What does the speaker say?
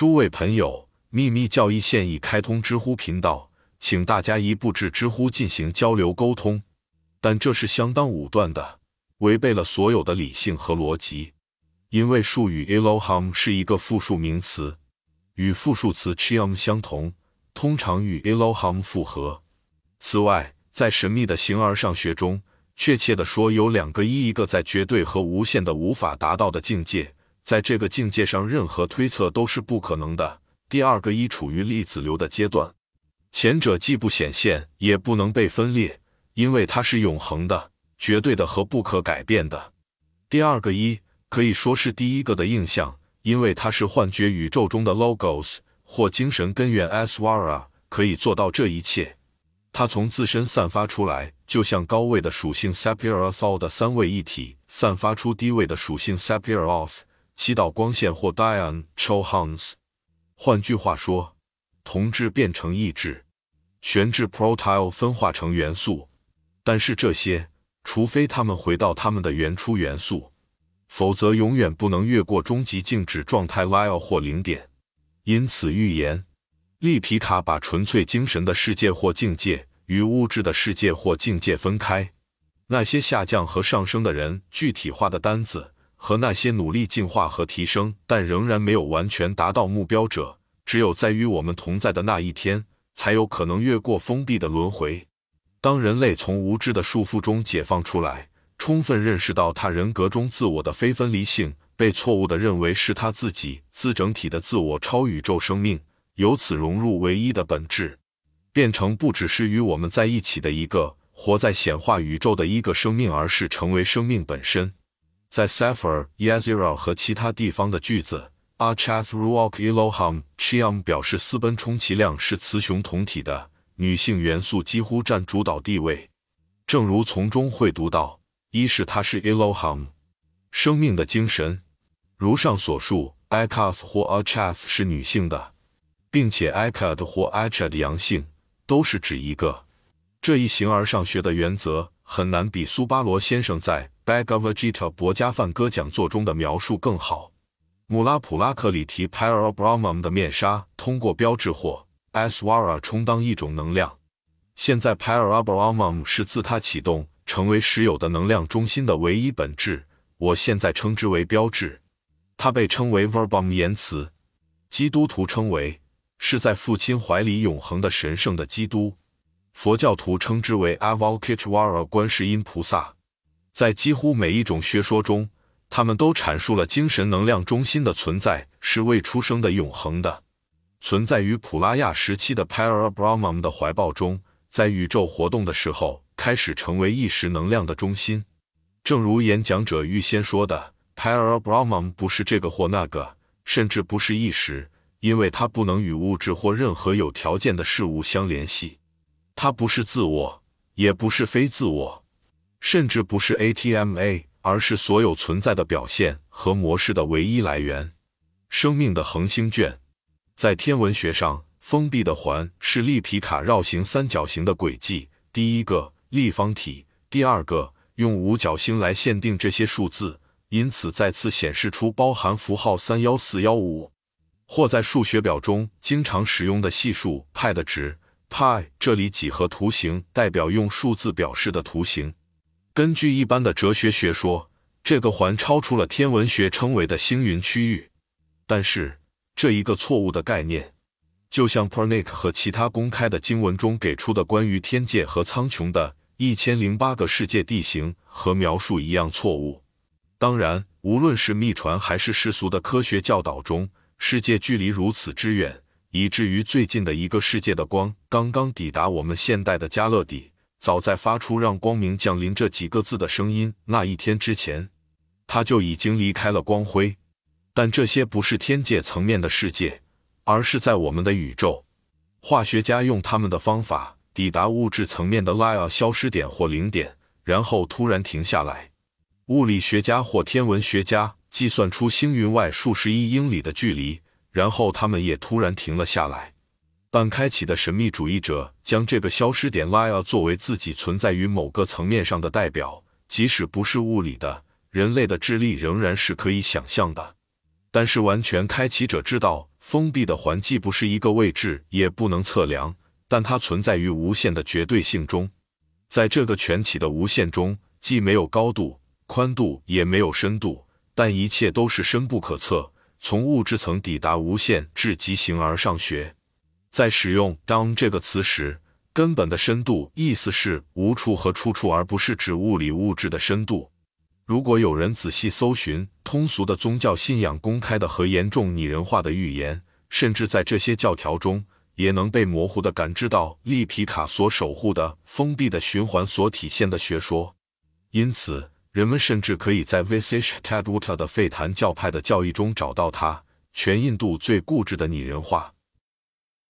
诸位朋友，秘密教义现已开通知乎频道，请大家一步至知乎进行交流沟通。但这是相当武断的，违背了所有的理性和逻辑。因为术语 Elohim 是一个复数名词，与复数词 Chiam 相同，通常与 Elohim 复合。此外，在神秘的形而上学中，确切地说，有两个一，一个在绝对和无限的无法达到的境界。在这个境界上，任何推测都是不可能的。第二个一处于粒子流的阶段，前者既不显现，也不能被分裂，因为它是永恒的、绝对的和不可改变的。第二个一可以说是第一个的印象，因为它是幻觉宇宙中的 logos 或精神根源 aswara，可以做到这一切。它从自身散发出来，就像高位的属性 sapirathol 的三位一体散发出低位的属性 sapiroth。祈祷光线或 Dion Chohans，换句话说，同质变成异质，悬质 protile 分化成元素。但是这些，除非它们回到它们的原初元素，否则永远不能越过终极静止状态 Lyell 或零点。因此，预言利皮卡把纯粹精神的世界或境界与物质的世界或境界分开。那些下降和上升的人具体化的单子。和那些努力进化和提升，但仍然没有完全达到目标者，只有在与我们同在的那一天，才有可能越过封闭的轮回。当人类从无知的束缚中解放出来，充分认识到他人格中自我的非分离性，被错误的认为是他自己自整体的自我超宇宙生命，由此融入唯一的本质，变成不只是与我们在一起的一个活在显化宇宙的一个生命，而是成为生命本身。在 Sefer Yazira 和其他地方的句子，Achath Ruach Elohim Chiam 表示私奔充其量是雌雄同体的，女性元素几乎占主导地位。正如从中会读到，一是它是 Elohim 生命的精神，如上所述，Akath 或 Achath 是女性的，并且 Akad 或 Achad 阳性都是指一个。这一形而上学的原则很难比苏巴罗先生在。Bagavajita 博加梵歌讲座中的描述更好。姆拉普拉克里提 Parabrahman 的面纱通过标志或 Aswara 充当一种能量。现在 Parabrahman 是自他启动成为实有的能量中心的唯一本质。我现在称之为标志。它被称为 Verbum 言辞。基督徒称为是在父亲怀里永恒的神圣的基督。佛教徒称之为 Avalokiteshvara 观世音菩萨。在几乎每一种学说中，他们都阐述了精神能量中心的存在是未出生的、永恒的，存在于普拉亚时期的 Parabrahman 的怀抱中，在宇宙活动的时候开始成为意识能量的中心。正如演讲者预先说的，Parabrahman 不是这个或那个，甚至不是意识，因为它不能与物质或任何有条件的事物相联系。它不是自我，也不是非自我。甚至不是 ATMA，而是所有存在的表现和模式的唯一来源。生命的恒星卷，在天文学上，封闭的环是利皮卡绕行三角形的轨迹。第一个立方体，第二个用五角星来限定这些数字，因此再次显示出包含符号三幺四幺五，或在数学表中经常使用的系数派的值派。这里几何图形代表用数字表示的图形。根据一般的哲学学说，这个环超出了天文学称为的星云区域。但是，这一个错误的概念，就像 Pernick 和其他公开的经文中给出的关于天界和苍穹的一千零八个世界地形和描述一样错误。当然，无论是秘传还是世俗的科学教导中，世界距离如此之远，以至于最近的一个世界的光刚刚抵达我们现代的加勒底。早在发出“让光明降临”这几个字的声音那一天之前，他就已经离开了光辉。但这些不是天界层面的世界，而是在我们的宇宙。化学家用他们的方法抵达物质层面的拉尔消失点或零点，然后突然停下来。物理学家或天文学家计算出星云外数十亿英里的距离，然后他们也突然停了下来。半开启的神秘主义者将这个消失点拉尔作为自己存在于某个层面上的代表，即使不是物理的，人类的智力仍然是可以想象的。但是完全开启者知道，封闭的环既不是一个位置，也不能测量，但它存在于无限的绝对性中。在这个全起的无限中，既没有高度、宽度，也没有深度，但一切都是深不可测。从物质层抵达无限至极形而上学，在使用“当”这个词时，根本的深度意思是无处和出处，而不是指物理物质的深度。如果有人仔细搜寻通俗的宗教信仰、公开的和严重拟人化的预言，甚至在这些教条中，也能被模糊的感知到利皮卡所守护的封闭的循环所体现的学说。因此，人们甚至可以在 Visish Tadwuta 的吠谈教派的教义中找到它全印度最固执的拟人化。